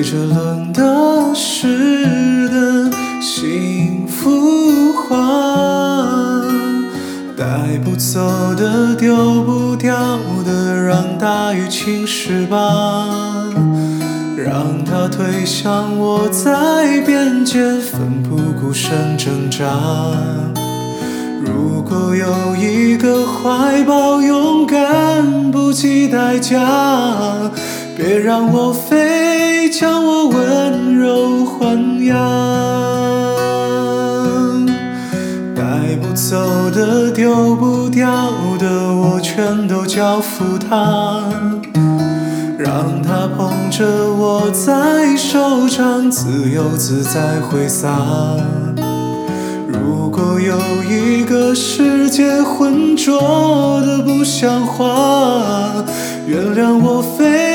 随着冷的湿的幸福化，带不走的丢不掉的，让大雨侵蚀吧，让它推向我在边界奋不顾身挣扎。如果有一个怀抱，勇敢不计代价，别让我飞，将我温柔豢养。带不走的，丢不掉的，我全都交付他，让他捧着我在手掌，自由自在挥洒。如果有一个世界浑浊的不像话，原谅我飞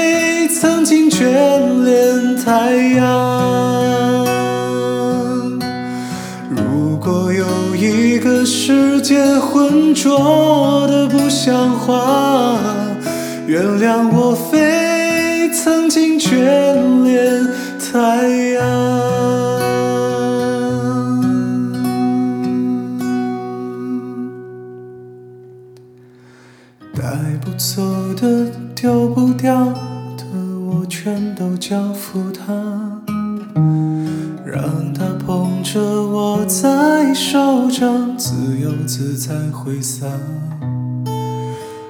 太阳。如果有一个世界浑浊的不像话，原谅我非曾经眷恋太阳。带不走的，丢不掉，全都交付他，让他捧着我在手掌，自由自在挥洒。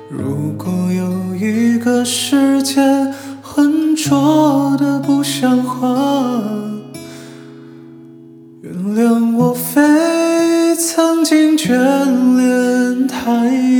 如果有一个世界浑浊的不像话，原谅我非曾经眷恋太。